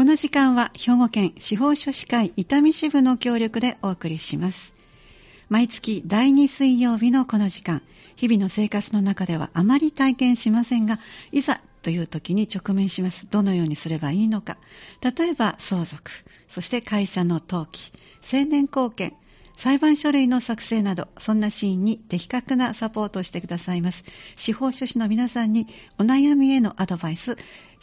この時間は兵庫県司法書士会伊丹支部の協力でお送りします毎月第2水曜日のこの時間日々の生活の中ではあまり体験しませんがいざという時に直面しますどのようにすればいいのか例えば相続そして会社の登記青年後見裁判書類の作成など、そんなシーンに的確なサポートをしてくださいます。司法書士の皆さんにお悩みへのアドバイス、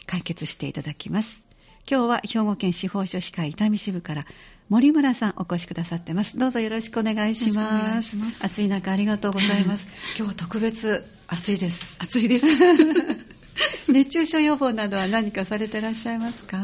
解決していただきます。今日は兵庫県司法書士会伊丹支部から森村さんお越しくださってます。どうぞよろしくお願いします。ます暑い中ありがとうございます。今日は特別暑いです。暑いです。熱中症予防などは何かされてらっしゃいますか？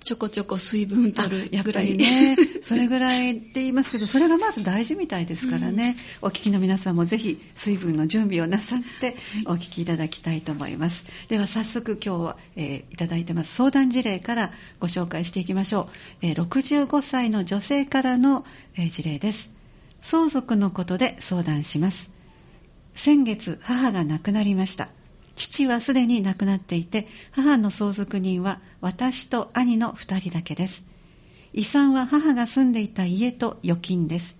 ちょこちょこ水分取るやっぱり。ね。それぐらいって言いますけどそれがまず大事みたいですからね、うん、お聞きの皆さんもぜひ水分の準備をなさってお聞きいただきたいと思います、はい、では早速今日は、えー、いただいてます。相談事例からご紹介していきましょう、えー、65歳の女性からの、えー、事例です。相続のことで相談します。先月母が亡くなりました父はすでに亡くなっていて母の相続人は私と兄の2人だけです。遺産は母が住んでいた家と預金です。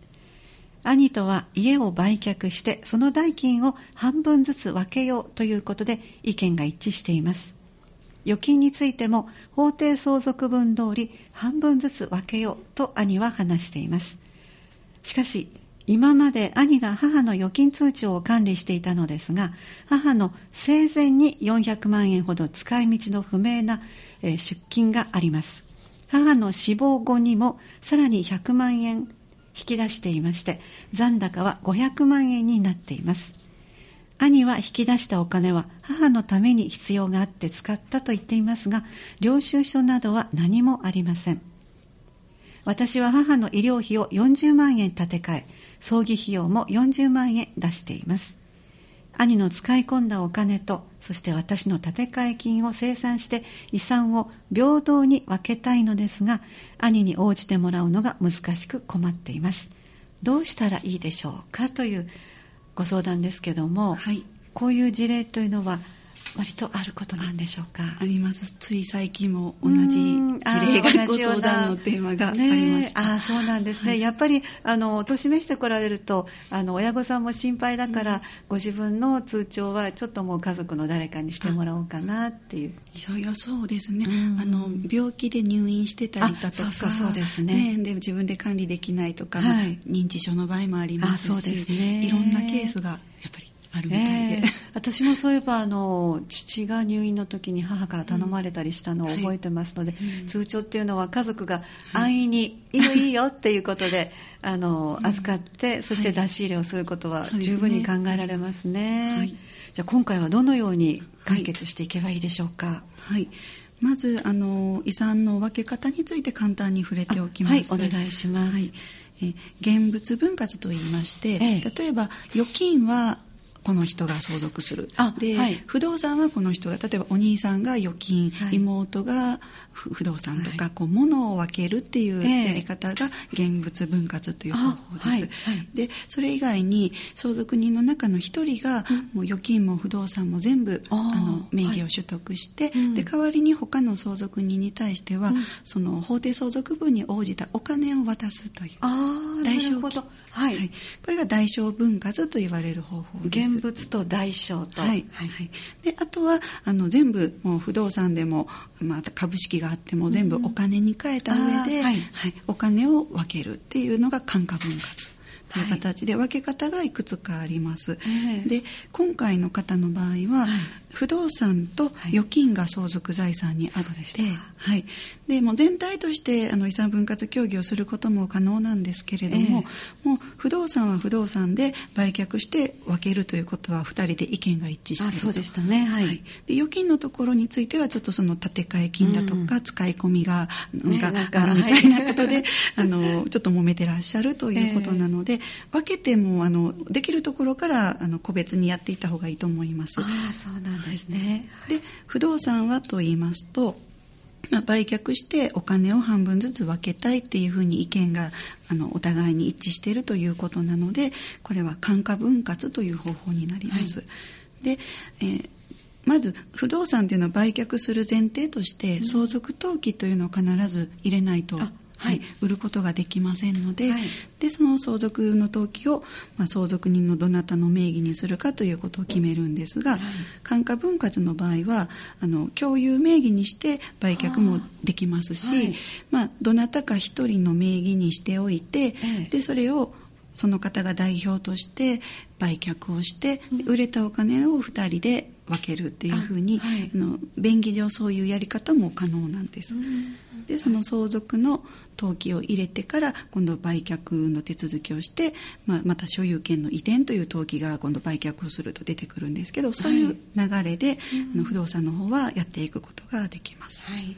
兄とは家を売却してその代金を半分ずつ分けようということで意見が一致しています。預金についても法定相続分通り半分ずつ分けようと兄は話しています。しかし今まで兄が母の預金通帳を管理していたのですが母の生前に400万円ほど使い道の不明な出金があります。母の死亡後にもさらに100万円引き出していまして残高は500万円になっています。兄は引き出したお金は母のために必要があって使ったと言っていますが領収書などは何もありません。私は母の医療費を40万円立て替え葬儀費用も40万円出しています。兄の使い込んだお金とそして私の立て替え金を清算して遺産を平等に分けたいのですが兄に応じてもらうのが難しく困っています。どうしたらいいでしょうかというご相談ですけども、はい、こういう事例というのは割とあることなんでしょうか？あります。つい最近も同じ事例がご相談のテーマがありました、ね、あそうなんですね、はい、やっぱりあのお年めしてこられるとあの親御さんも心配だから、うん、ご自分の通帳はちょっともう家族の誰かにしてもらおうかなっていう。いろいろそうですね、うん、あの病気で入院してたりだとかそうそうですね、ね、で自分で管理できないとか、はい、認知症の場合もありますしそうですね。いろんなケースがやっぱりあるみたいで、えー、私もそういえばあの父が入院の時に母から頼まれたりしたのを覚えてますので、うん。はい、通帳っていうのは家族が安易に「いいよいいよ」っていうことであの預かって、そして出し入れをすることは十分に考えられますね。はい、じゃあ今回はどのように解決していけばいいでしょうか？はい。まずあの遺産の分け方について簡単に触れておきます。はい、お願いします。はい、え現物分割と言いまして、ええ、例えば預金はこの人が相続する。で、はい、不動産はこの人が例えばお兄さんが預金、はい、妹が不動産とか、はい、こう物を分けるっていうやり方が現物分割という方法です。はいはい、でそれ以外に相続人の中の一人が、もう預金も不動産も全部あの名義を取得して、で代わりに他の相続人に対しては、その法定相続分に応じたお金を渡すという代償はい、はい、これが代償分割と言われる方法です。現物と代償と。はい。はい、であとはあの全部もう不動産でも、また株式があっても全部お金に変えた上で、はい、はい、お金を分けるっていうのが感化分割。という形で分け方がいくつかあります。はい、で今回の方の場合は、はい、不動産と預金が相続財産にあって、はい、でも全体としてあの遺産分割協議をすることも可能なんですけれども、えー、もう不動産は不動産で売却して分けるということは2人で意見が一致しているそうでしたね、はい、はい、で預金のところについてはちょっとその建て替え金だとか使い込みが,、うん、があるみたいなことで、あのちょっと揉めてらっしゃるということなので、えー、分けてもあのできるところからあの個別にやっていった方がいいと思います。あそうなんですね、はい、で不動産はと言いますとまあ、売却してお金を半分ずつ分けたいっていうふうに意見があのお互いに一致しているということなのでこれは感化分割という方法になります。はい、で、えーまず不動産というのは売却する前提として相続登記というのを必ず入れないと、はい。はい、売ることができませんのではい、でその相続の登記を、まあ、相続人のどなたの名義にするかということを決めるんですが、はい、感化分割の場合はあの共有名義にして売却もできますし、まあ、どなたか一人の名義にしておいて、でそれをその方が代表として売却をして、売れたお金を2人で分けるっていうふうにあ、はい、の便宜上そういうやり方も可能なんです。でその相続の登記を入れてから今度売却の手続きをして、まあ、また所有権の移転という登記が今度売却をすると出てくるんですけどそういう流れで、はい、あの不動産の方はやっていくことができます。はい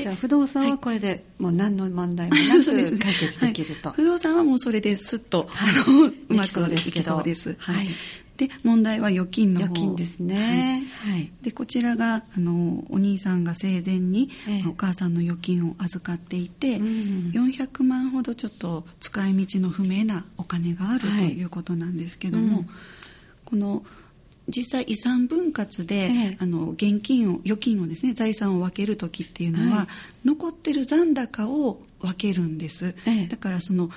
じゃあ不動産はこれでもう何の問題もなく 解決できると、はい、不動産はもうそれですっと、はい、あの うまくいきそうです。はい、で問題は預金の方。預金ですね、はい、はい、でこちらがあのお兄さんが生前に、ええ、お母さんの預金を預かっていて、うん、400万ほどちょっと使い道の不明なお金があるということなんですけども、うん、この実際遺産分割で、ええ、あの現金を預金をですね財産を分ける時っていうのは、はい、残ってる残高を分けるんです、え、だからその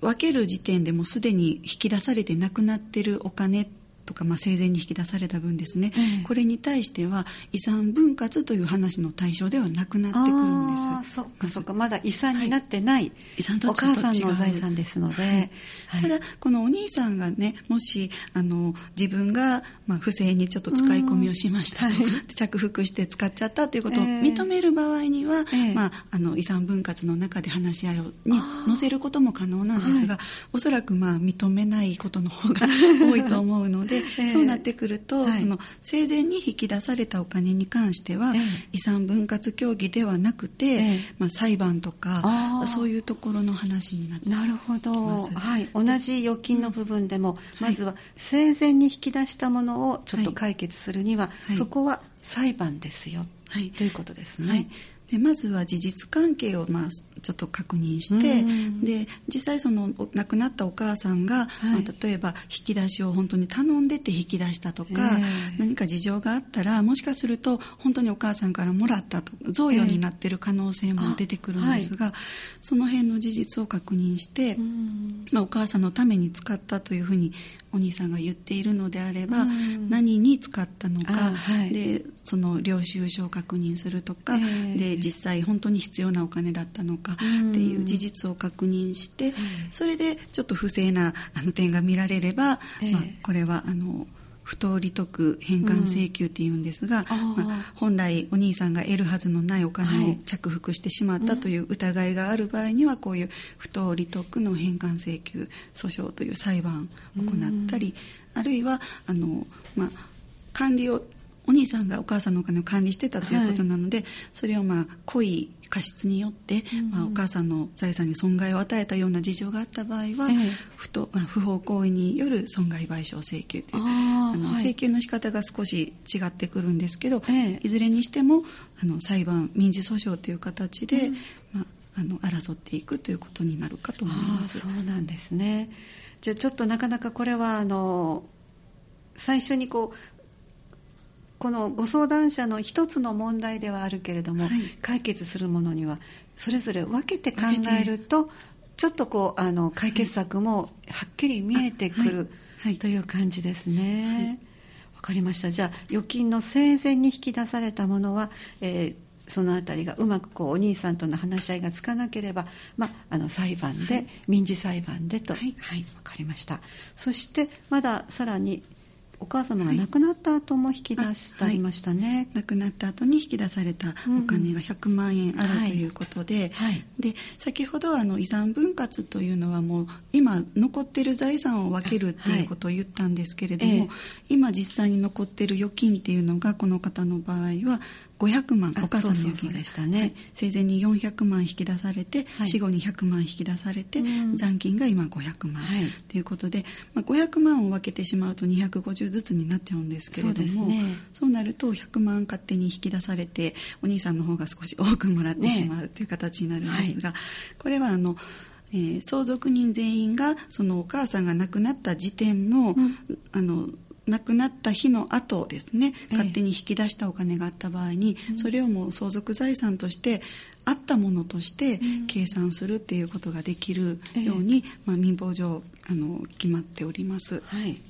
分ける時点でもうすでに引き出されてなくなってるお金とか、まあ、生前に引き出された分ですね、うん、これに対しては遺産分割という話の対象ではなくなってくるんです。そっかそっか。まだ遺産になってない、はい、遺産とお母さんの財産ですので、はいはい、ただこのお兄さんがねもしあの自分が、まあ、不正にちょっと使い込みをしましたと、着服して使っちゃったということを認める場合には、えー、まあ、あの遺産分割の中で話し合いに載せることも可能なんですが、おそらくまあ認めないことの方が 多いと思うのでで、そうなってくると、はい、その生前に引き出されたお金に関しては、遺産分割協議ではなくて、まあ、裁判とかそういうところの話になってなるほど、はい、同じ預金の部分でも、まずは生前に引き出したものをちょっと解決するには、そこは裁判ですよ、ということですね。でまずは事実関係を、まあ、ちょっと確認して、で実際その亡くなったお母さんが、はい、まあ、例えば引き出しを本当に頼んでて引き出したとか、えー、何か事情があったらもしかすると本当にお母さんからもらったと贈与になってる可能性も出てくるんですが、えーはい、その辺の事実を確認して、まあ、お母さんのために使ったというふうにお兄さんが言っているのであれば、何に使ったのか、はい、でその領収書を確認するとか、えー、で実際本当に必要なお金だったのかっていう事実を確認して、それでちょっと不正なあの点が見られれば、えー、まあ、これはあの不当利得返還請求っていうんですが、うんまあ、本来お兄さんが得るはずのないお金を着服してしまったという疑いがある場合にはこういう不当利得の返還請求訴訟という裁判を行ったり、うん、あるいはあの、まあ、管理をお兄さんがお母さんのお金を管理してたということなので、はい、それをまあ故意過失によって、うん、まあ、お母さんの財産に損害を与えたような事情があった場合は、ええ、不と不法行為による損害賠償請求。というあの、はい、請求の仕方が少し違ってくるんですけど、え、いずれにしてもあの裁判民事訴訟という形で、うん、まあ、あの争っていくということになるかと思います。そうなんですね。じゃあちょっとなかなかこれはあの最初にこうこのご相談者の一つの問題ではあるけれども、はい、解決するものにはそれぞれ分けて考えるとちょっとこうあの解決策もはっきり見えてくる、はい、という感じですね。わかりました。じゃあ預金の生前に引き出されたものは、えーそのあたりがうまくこうお兄さんとの話し合いがつかなければ、まあ、あの裁判で、はい、民事裁判でと、はい、はい、分かりました。そしてまださらにお母様が亡くなった後も引き出してありましたね、はい、亡くなった後に引き出されたお金が100万円あるということで、はい、で先ほどあの遺産分割というのはもう今残ってる財産を分けるっていうことを言ったんですけれども、はい。えー、今実際に残ってる預金っていうのがこの方の場合は500万お母さんの預金。でしたね、はい、生前に400万引き出されて、はい、死後に100万引き出されて、うん、残金が今500万、はい、ということで、まあ、500万を分けてしまうと250ずつになっちゃうんですけれどもそう、ね,、なると100万勝手に引き出されてお兄さんの方が少し多くもらってしまうという形になるんですが、ね、これはあのえー、相続人全員がそのお母さんが亡くなった時点のうん、あの亡くなった日の後ですね。勝手に引き出したお金があった場合に、ええ、それをもう相続財産としてあったものとして計算するっていうことができるように、え、まあ、民法上あの決まっております。はい。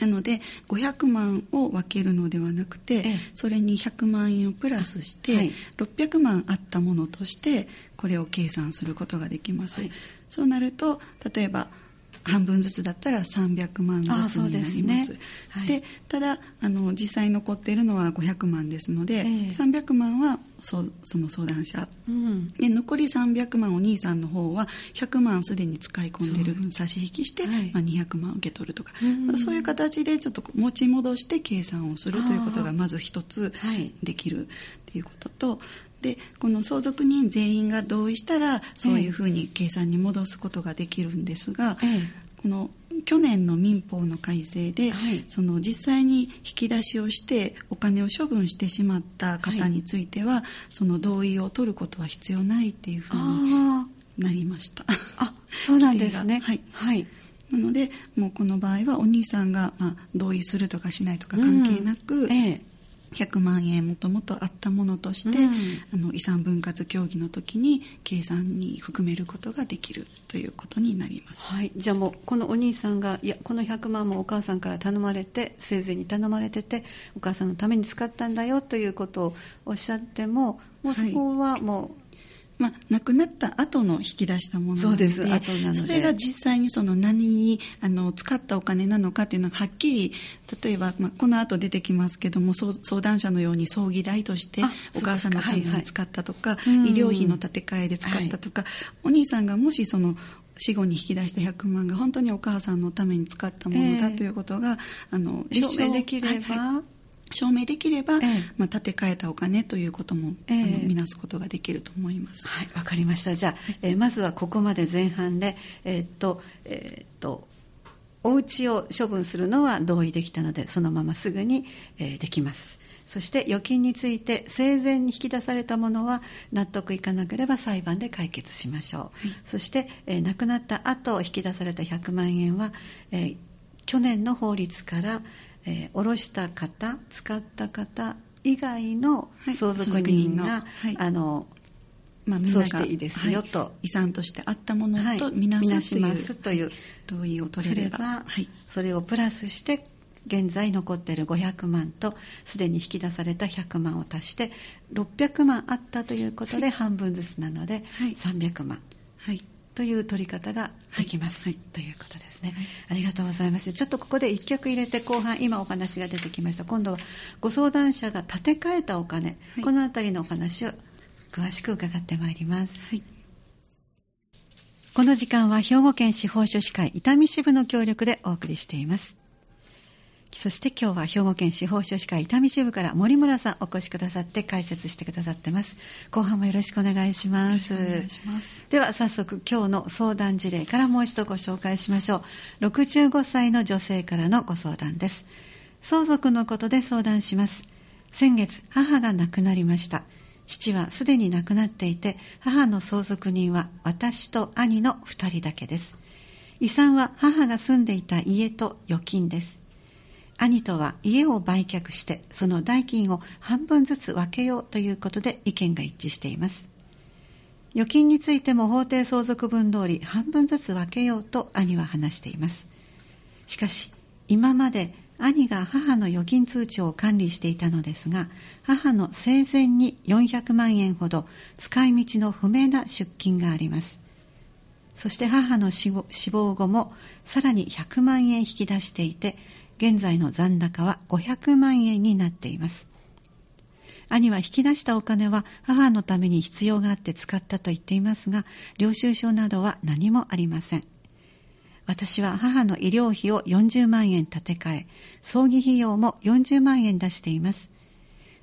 なので500万を分けるのではなくて、それに100万円をプラスして、はい、600万あったものとしてこれを計算することができます、はい、そうなると例えば半分ずつだったら300万ずつになります。で、ね。はい、ただあの実際残っているのは500万ですので、えー、300万はそその相談者、うん、で残り300万お兄さんの方は100万すでに使い込んでる分差し引きして、はい、まあ、200万受け取るとか、うん、そういう形でちょっと持ち戻して計算をするということがまず一つできるっていうことと、でこの相続人全員が同意したらそういうふうに計算に戻すことができるんですが、ええ、この去年の民法の改正で、はい、その実際に引き出しをしてお金を処分してしまった方については、はい、その同意を取ることは必要ないっていうふうになりました。あそうなんですね。はい、はい。なのでもうこの場合はお兄さんが、まあ、同意するとかしないとか関係なく、うん。ええ、100万円もともとあったものとして、うん、あの遺産分割協議の時に計算に含めることができるということになります、はい、じゃあもうこのお兄さんがいやこの100万もお母さんから頼まれて生前に頼まれててお母さんのために使ったんだよということをおっしゃってももうそこはもう、まあ、亡くなった後の引き出したものなのでそれが実際にその何にあの使ったお金なのかっていうのがはっきり例えば、まあ、この後出てきますけども相談者のように葬儀代としてお母さんのために使ったとか、はいはい、医療費の立て替えで使ったとか、お兄さんがもしその死後に引き出した100万が本当にお母さんのために使ったものだということが、えー、あの証明できれば、はいはい証明できれば、ええ、まあ、建て替えたお金ということも、え、あの見なすことができると思います。はい、わかりました。じゃあ、えー、まずはここまで前半で、えー、っと、えー、っと、お家を処分するのは同意できたので、そのまますぐに、えー、できます。そして預金について生前に引き出されたものは納得いかなければ裁判で解決しましょう、はい、そして、えー、亡くなった後引き出された100万円は、えー、去年の法律から、えー、下ろした方使った方以外の相続人が、はい、あのまあ、そうしていいですよと、はい、遺産としてあったものとみなすという同意を取れれば。はい、それをプラスして現在残っている500万とすでに引き出された100万を足して600万あったということで半分ずつなので300万。はいという取り方ができます、はい、ということですね、はい、ありがとうございます。ちょっとここで1曲入れて後半今お話が出てきました。今度はご相談者が建て替えたお金、はい、この辺りのお話を詳しく伺ってまいります、この時間は兵庫県司法書士会伊丹支部の協力でお送りしていますそして今日は兵庫県司法書士会伊丹支部から森村さんお越しくださって解説してくださってます。後半もよろしくお願いします。お願いします。では早速今日の相談事例からもう一度ご紹介しましょう。65歳の女性からのご相談です。相続のことで相談します。先月母が亡くなりました。父はすでに亡くなっていて母の相続人は私と兄の2人だけです。遺産は母が住んでいた家と預金です兄とは家を売却してその代金を半分ずつ分けようということで意見が一致しています。預金についても法定相続分通り半分ずつ分けようと兄は話しています。しかし今まで兄が母の預金通帳を管理していたのですが母の生前に400万円ほど使い道の不明な出金があります。そして母の死亡後もさらに100万円引き出していて現在の残高は500万円になっています。兄は引き出したお金は母のために必要があって使ったと言っていますが、領収書などは何もありません。私は母の医療費を40万円立て替え、葬儀費用も40万円出しています。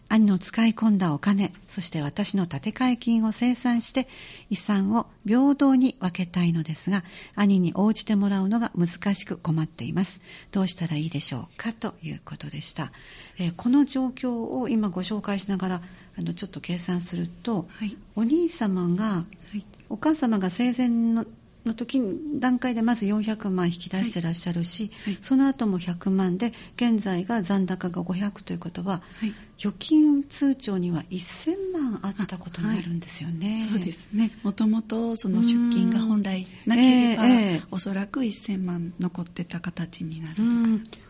兄の使い込んだお金、そして私の建て替え金を清算して遺産を平等に分けたいのですが、兄に応じてもらうのが難しく困っています。どうしたらいいでしょうかということでした。えー、この状況を今ご紹介しながら、あのちょっと計算すると、はい、お兄様が、はい、お母様が生前のの時に段階でまず400万引き出してらっしゃるし、はい。はい、その後も100万で現在が残高が500ということは、はい、預金通帳には1000万あったことになるんですよね。そうですね。もともとその出金が本来なければ、えーえー、おそらく1000万残ってた形になる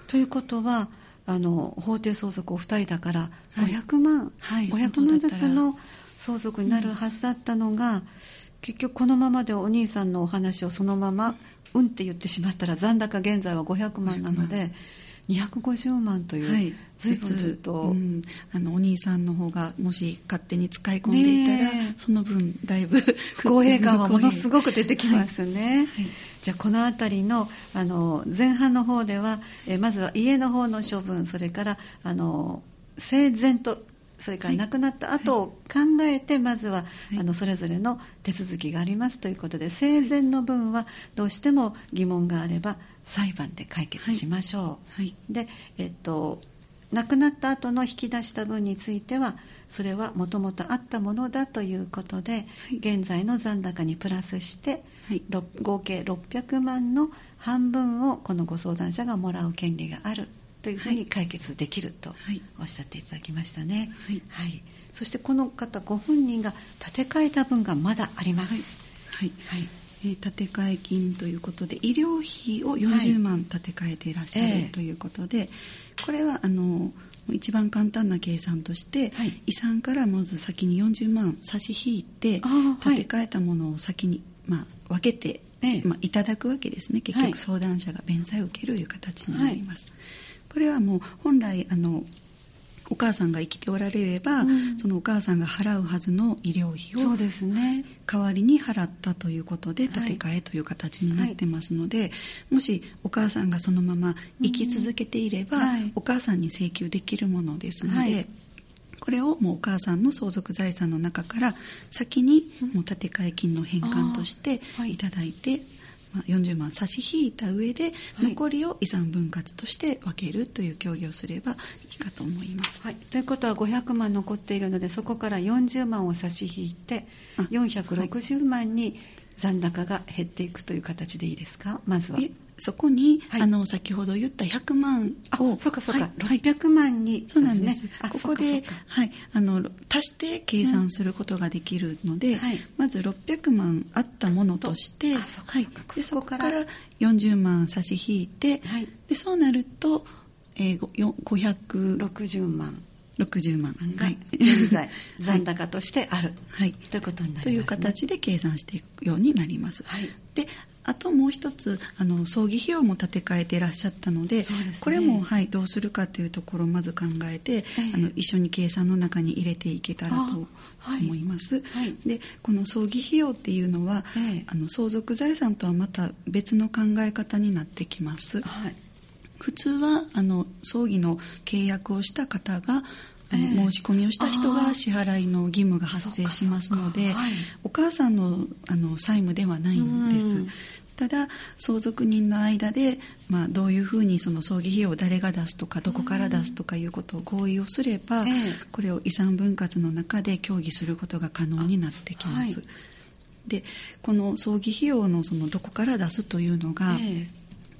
ということはあの法定相続お二人だから500万、はい、500万ずつの相続になるはずだったのが、うん結局このままでお兄さんのお話をそのまま「うん」って言ってしまったら残高現在は500万なので。250万という、はい、ずつずっと、うん、あのお兄さんの方がもし勝手に使い込んでいたら、その分だいぶ不公平感はものすごく出てきますね、はい、じゃあこの辺りのあの前半の方ではえまずは家の方の処分それからあの整然とそれから亡くなった後を考えて、まずは、あのそれぞれの手続きがありますということで生前の分はどうしても疑問があれば裁判で解決しましょう、はい、で、えっと、亡くなった後の引き出した分についてはそれはもともとあったものだということで、はい、現在の残高にプラスして、はい、合計600万の半分をこのご相談者がもらう権利があるというふうに解決できるとおっしゃっていただきましたね、はい、はい、そしてこの方ご本人が立て替えた分がまだあります、はい、はい、えー、建て替え金ということで医療費を40万立て替えていらっしゃる、はい、ということで、これはあの一番簡単な計算として、はい、遺産からまず先に40万差し引いて建て替えたものを先に、まあ、分けて、まあ、いただくわけですね。結局相談者が弁済を受けるという形になります。はいこれはもう本来あのお母さんが生きておられれば、うん、そのお母さんが払うはずの医療費をそうです、ね、代わりに払ったということで建て替えという形になってますので、はい、もしお母さんがそのまま生き続けていれば、うんはい、お母さんに請求できるものですので。はい。これをもうお母さんの相続財産の中から先にもう建て替え金の返還としていただいて40万差し引いた上で、残りを遺産分割として分けるという協議をすればいいかと思います。はい、ということは500万残っているのでそこから40万を差し引いて460万に残高が減っていくという形でいいですか？まずは。そこに、はい、あの先ほど言った100万をそうかそうか、はい、600万に。そうなんです、ね、ここではい。あの足して計算することができるので、うん。はい、まず600万あったものとしてはい、でそこから。40万差し引いて、はい、でそうなると、えー、560万。60万。が現在 残高としてある、はい、ということになります、ね、という形で計算していくようになります、はい、であともう一つあの葬儀費用も立て替えていらっしゃったので、ね、これも、はい、どうするかというところをまず考えて、えー、あの一緒に計算の中に入れていけたらと思います。はい、でこの葬儀費用っていうのは、えー、あの相続財産とはまた別の考え方になってきます。はい、普通はあの葬儀の契約をした方が申し込みをした人が支払いの義務が発生しますので、はい、お母さんのあの債務ではないんです。ただ相続人の間で、まあ、どういうふうにその葬儀費用を誰が出すとかどこから出すとかいうことを合意をすれば、これを遺産分割の中で協議することが可能になってきます。はい、でこの葬儀費用のそのどこから出すというのが、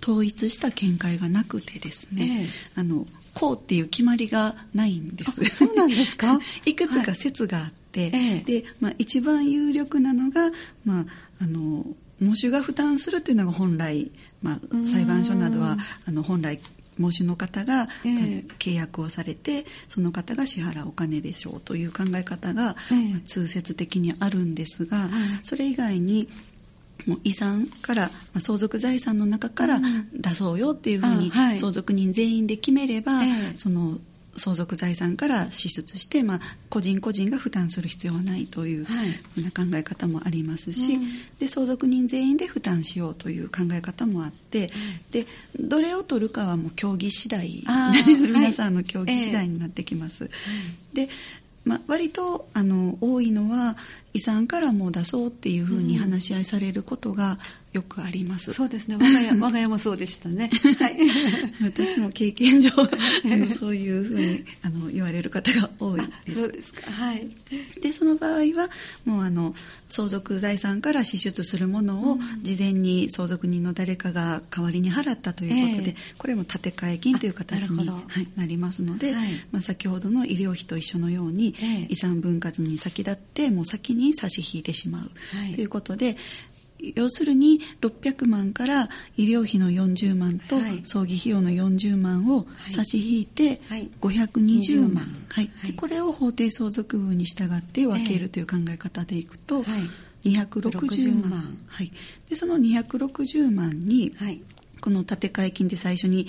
統一した見解がなくてですね、あのこうっていう決まりがないんです。そうなんですか？いくつか説があって、はい、で、まあ、一番有力なのが、まあ、あの喪主が負担するというのが本来、まあ、裁判所などはあの本来喪主の方が契約をされて、その方が支払うお金でしょうという考え方が、まあ、通説的にあるんですが、それ以外にもう遺産から、まあ、相続財産の中から出そうよっていうふうに相続人全員で決めれば、その相続財産から支出して、まあ、個人個人が負担する必要はないという、はい、考え方もありますし、うん、で相続人全員で負担しようという考え方もあって、うん、でどれを取るかはもう協議次第 皆さんの協議次第になってきます。はい、でまあ、割とあの多いのは遺産からも出そうっていうふうに話し合いされることがよくあります。そうですね。我が家 我が家もそうでしたね、はい、私も経験上あのそういうふうにあの言われる方が多いです。そうですか。はい。でその場合はもうあの相続財産から支出するものを事前に相続人の誰かが代わりに払ったということで、えー、これも建て替え金という形にな,、はい、なりますので、はい、まあ、先ほどの医療費と一緒のように、えー、遺産分割に先立ってもう先に差し引いてしまう、はい、ということで要するに600万から医療費の40万と葬儀費用の40万を差し引いて520万、はい。でこれを法定相続分に従って分けるという考え方でいくと、260万、はい、でその260万に、この建て替え金で最初に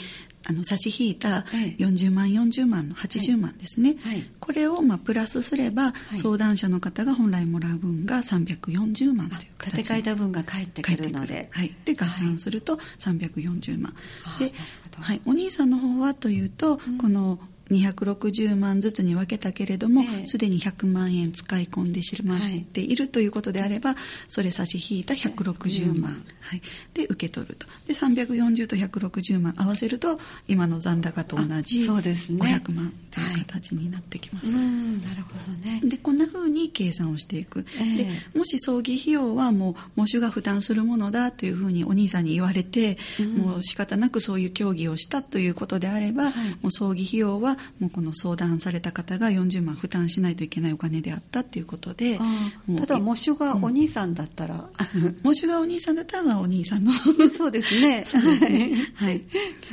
あの差し引いた40万40万の80万ですね、はい。はい、これをまあプラスすれば、相談者の方が本来もらう分が340万という形で建て替えた分が返ってくるので。はい、で合算すると340万、で、はい、お兄さんの方はというと、うん、この260万ずつに分けたけれどもすで、に100万円使い込んでしまっているということであればそれ差し引いた160万、はい、で受け取ると。で340と160万合わせると今の残高と同じ500万という形になってきます。はい、なるほどね。でこんなふうに計算をしていく、えー、でもし葬儀費用はもう喪主が負担するものだというふうにお兄さんに言われて、うん、もう仕方なくそういう協議をしたということであれば、はい、もう葬儀費用はもうこの相談された方が40万負担しないといけないお金であったっていうことでただ喪主がお兄さんだったら、うん、喪主がお兄さんだったらお兄さんの。そうですね。そうですね。はい、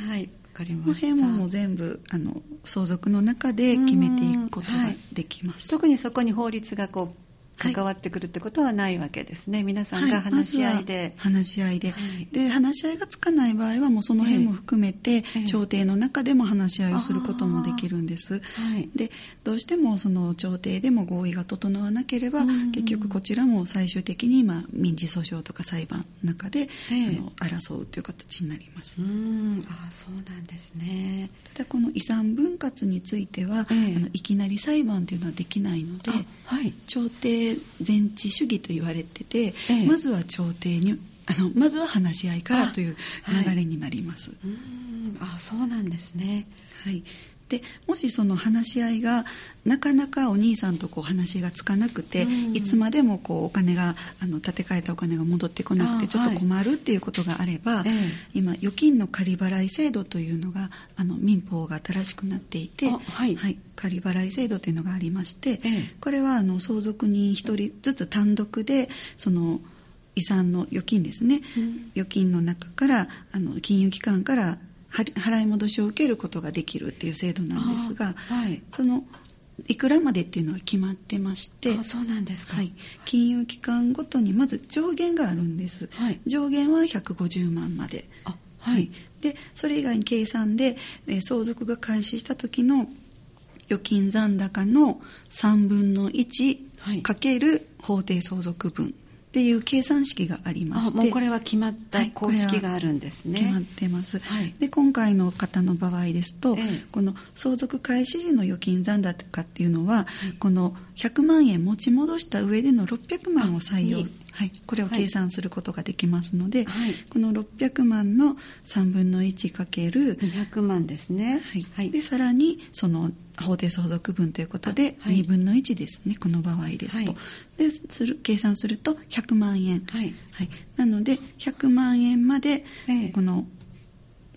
はい。かりました。この辺も全部あの相続の中で決めていくことができます、はい、特にそこに法律がこう関わってくるってことはないわけですね、はい、皆さんが話し合いで、はい、話し合いで、はい、で話し合いがつかない場合はもうその辺も含めて、調停の中でも話し合いをすることもできるんです、でどうしてもその調停でも合意が整わなければ、結局こちらも最終的に、まあ、民事訴訟とか裁判の中で、あの争うという形になります。うん。あそうなんですね。ただこの遺産分割については、あのいきなり裁判というのはできないので、調停全知主義と言われてて、ええ、まずは調停にあのまずは話し合いからという流れになります。あ、はい、あそうなんですね。はいでもしその話し合いがなかなかお兄さんとこう話がつかなくて、うん、いつまでもこうお金があの立て替えたお金が戻ってこなくてちょっと困るっていうことがあれば、はい、今預金の仮払い制度というのがあの民法が新しくなっていて、はい、はい、仮払い制度というのがありまして、これはあの相続人1人ずつ単独でその遺産の預金ですね、うん、預金の中からあの金融機関から払い戻しを受けることができるっていう制度なんですが、はい、そのいくらまでっていうのは決まってましてそうなんですか、はい、金融機関ごとにまず上限があるんです、はい、上限は150万まで。はい、はい、でそれ以外に計算で、えー、相続が開始した時の預金残高の3分の1かける法定相続分っていう計算式がありましてもうこれは決まった公式があるんですね、はい、決まってます、はい、で今回の方の場合ですと、ええ、この相続開始時の預金残高っていうのは、はい、この100万円持ち戻した上での600万を採用はい、これを計算することができますので、はい、この600万の3分の1かける200万ですね、はい、でさらにその法定相続分ということで2分の1ですね、この場合ですと、でする計算すると100万円、はい。なので100万円までこの、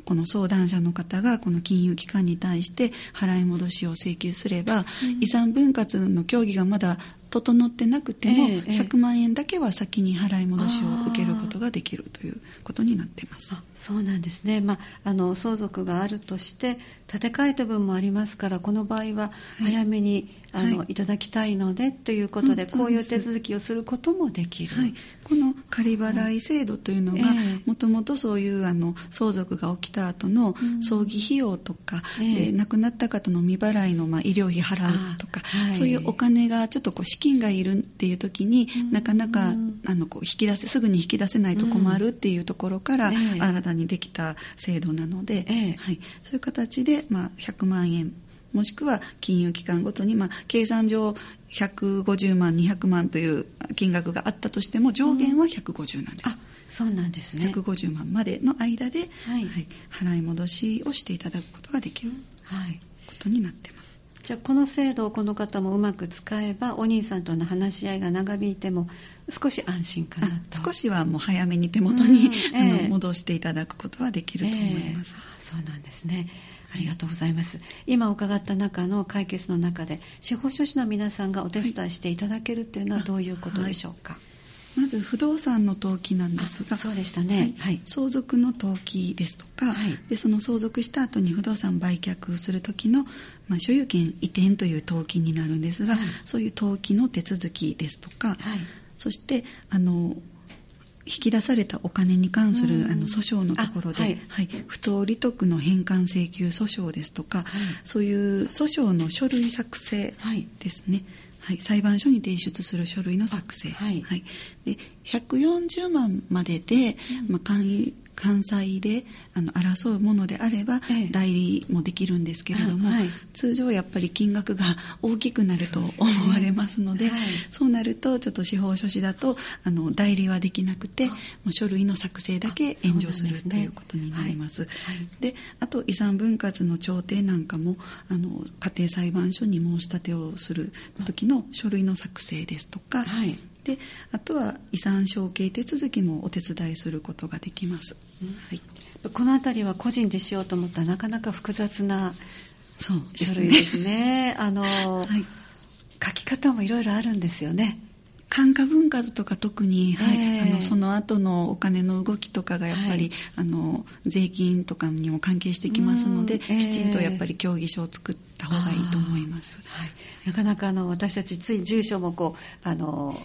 この相談者の方がこの金融機関に対して払い戻しを請求すれば、遺産分割の協議がまだ整ってなくても、100万円だけは先に払い戻しを受けることができるということになってます。そうなんですね、まあ、あの相続があるとして建て替えた分もありますからこの場合は早めに、はい、あの、はい、いただきたいのでということで、うん、こういう手続きをすることもできる、はい、この仮払い制度というのがもともとそういうあの相続が起きた後の葬儀費用とか、うん、で亡くなった方の未払いの、まあ、医療費払うとか、そういうお金がちょっとこう資金がいるっていう時に、うん、なかなかあのこう引き出せすぐに引き出せないと困るっていうところから、新たにできた制度なので、はい、そういう形で、まあ、100万円もしくは金融機関ごとに、まあ、計算上150万200万という金額があったとしても上限は150なんです。そうなんですね。150万までの間で、はい、はい、払い戻しをしていただくことができる、はい、ことになってます。じゃあこの制度をこの方もうまく使えばお兄さんとの話し合いが長引いても少し安心かなと。少しはもう早めに手元に、うんえー、あの戻していただくことはできると思います、えー、そうなんですねありがとうございます。今伺った中の解決の中で、司法書士の皆さんがお手伝いしていただけるっていうのはどういうことでしょうか？はい。まず不動産の登記なんですがそうでしたね、はい、相続の登記ですとか、はい、でその相続した後に不動産売却する時の、まあ、所有権移転という登記になるんですが、はい、そういう登記の手続きですとか、そしてあの引き出されたお金に関する、あの訴訟のところで、はい、はい、不当利得の返還請求訴訟ですとか、はい、そういう訴訟の書類作成ですね、はい、裁判所に提出する書類の作成、はい、はい、で140万までで、うん、まあ、簡易関西であの争うものであれば、代理もできるんですけれども、はい、通常やっぱり金額が大きくなると思われますので、はい、そうなるとちょっと司法書士だとあの代理はできなくてもう書類の作成だけ援助するということになります。であと遺産分割の調停なんかもあの家庭裁判所に申し立てをする時の書類の作成ですとか、はいであとは遺産承継手続きもお手伝いすることができます、うん、はい、この辺りは個人でしようと思ったらなかなか複雑な書類ですね。あの、はい、書き方もいろいろあるんですよね。感化分割とか特に、はい、えー、あのその後のお金の動きとかがやっぱり、はい、あの税金とかにも関係してきますので、えー、きちんとやっぱり協議書を作った方がいいと思います。はい、なかなかあの私たちつい住所もこうあの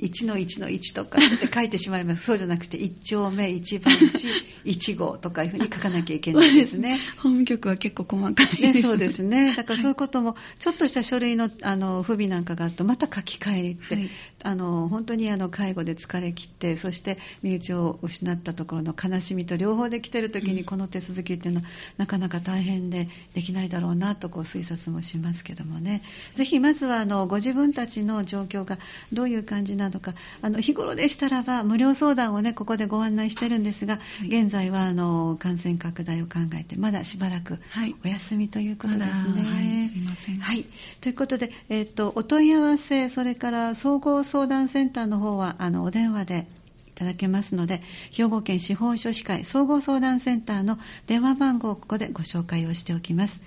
1の1の1とかって書いてしまいます。そうじゃなくて1丁目1番地1号とかいうふうに書かなきゃいけないですね。法務局は結構細かいです、ね、そうですね。だからそういうこともちょっとした書類のあの不備なんかがあるとまた書き換えりって、はい、あの本当にあの介護で疲れ切ってそして身内を失ったところの悲しみと両方できてる時にこの手続きっていうのは、なかなか大変でできないだろうなとこう推察もしますけどもね。ぜひまずはあのご自分たちの状況がどういう感じななのかあの日頃でしたらば無料相談をねここでご案内してるんですが、はい、現在はあの感染拡大を考えてまだしばらくお休みということですね。はい、すいません、はい、ということで、えーと、お問い合わせそれから総合相談センターの方はあのお電話でいただけますので兵庫県司法書士会総合相談センターの電話番号をここでご紹介をしておきます。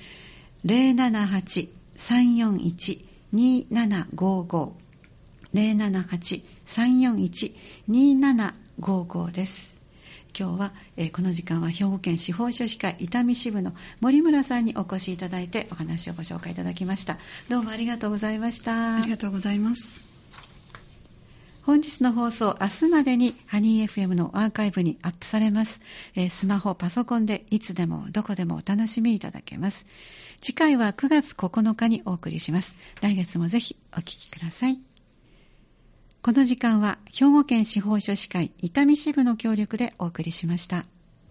078-341-2755 078-341-2755です。今日は、えー、この時間は兵庫県司法書士会伊丹支部の森村さんにお越しいただいてお話をご紹介いただきました。どうもありがとうございました。ありがとうございます。本日の放送、明日までにハニー FM のアーカイブにアップされます。えー、スマホ、パソコンでいつでもどこでもお楽しみいただけます。次回は9月9日にお送りします。来月もぜひお聴きください。この時間は兵庫県司法書士会伊丹支部の協力でお送りしました。